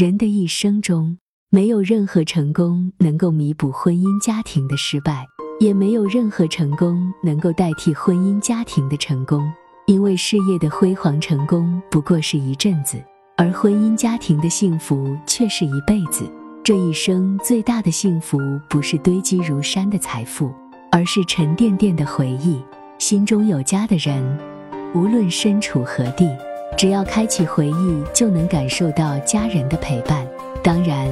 人的一生中，没有任何成功能够弥补婚姻家庭的失败，也没有任何成功能够代替婚姻家庭的成功。因为事业的辉煌成功不过是一阵子，而婚姻家庭的幸福却是一辈子。这一生最大的幸福，不是堆积如山的财富，而是沉甸甸的回忆。心中有家的人，无论身处何地，只要开启回忆，就能感受到家人的陪伴。当然，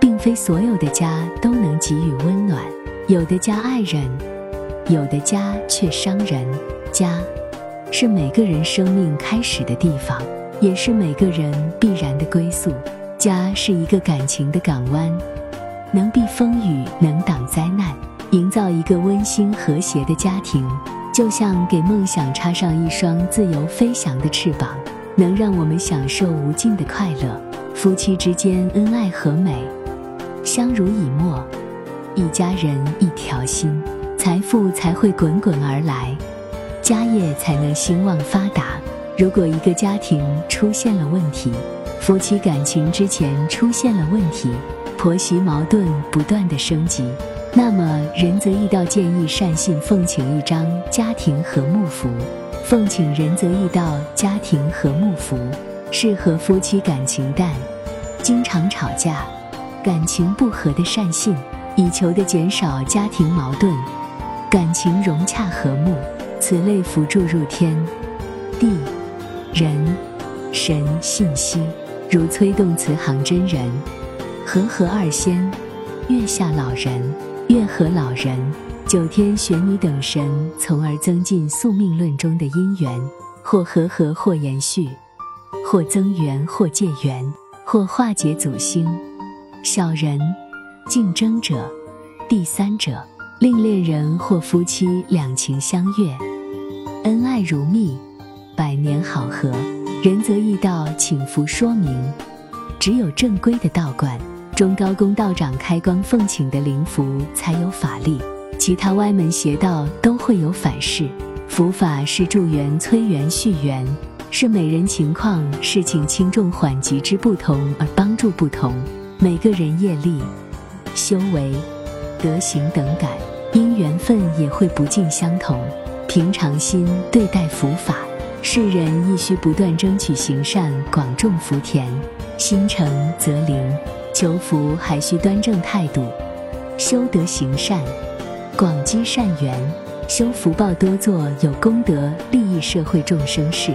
并非所有的家都能给予温暖，有的家爱人，有的家却伤人。家。是每个人生命开始的地方，也是每个人必然的归宿。家是一个感情的港湾，能避风雨，能挡灾难。营造一个温馨和谐的家庭，就像给梦想插上一双自由飞翔的翅膀，能让我们享受无尽的快乐。夫妻之间恩爱和美，相濡以沫，一家人一条心，财富才会滚滚而来。家业才能兴旺发达。如果一个家庭出现了问题，夫妻感情之前出现了问题，婆媳矛盾不断的升级，那么仁泽义道建议善信奉请一张家庭和睦符。奉请仁泽义道家庭和睦符，适合夫妻感情淡、经常吵架、感情不和的善信，以求的减少家庭矛盾，感情融洽和睦。此类符注入天地人神信息，如催动慈航真人、和合二仙、月下老人、月河老人、九天玄女等神，从而增进宿命论中的姻缘，或和合，或延续，或增缘，或借缘，或化解祖星、小人、竞争者、第三者，令恋人或夫妻两情相悦。恩爱如蜜，百年好合。仁泽义道请福说明：只有正规的道观、中高公道长开光奉请的灵符才有法力，其他歪门邪道都会有反噬。符法是助缘、催缘、续缘，是每人情况、事情轻重缓急之不同而帮助不同。每个人业力、修为、德行等感，因缘分也会不尽相同。平常心对待佛法，世人亦需不断争取行善，广种福田，心诚则灵。求福还需端正态度，修德行善，广积善缘，修福报多做有功德，利益社会众生事。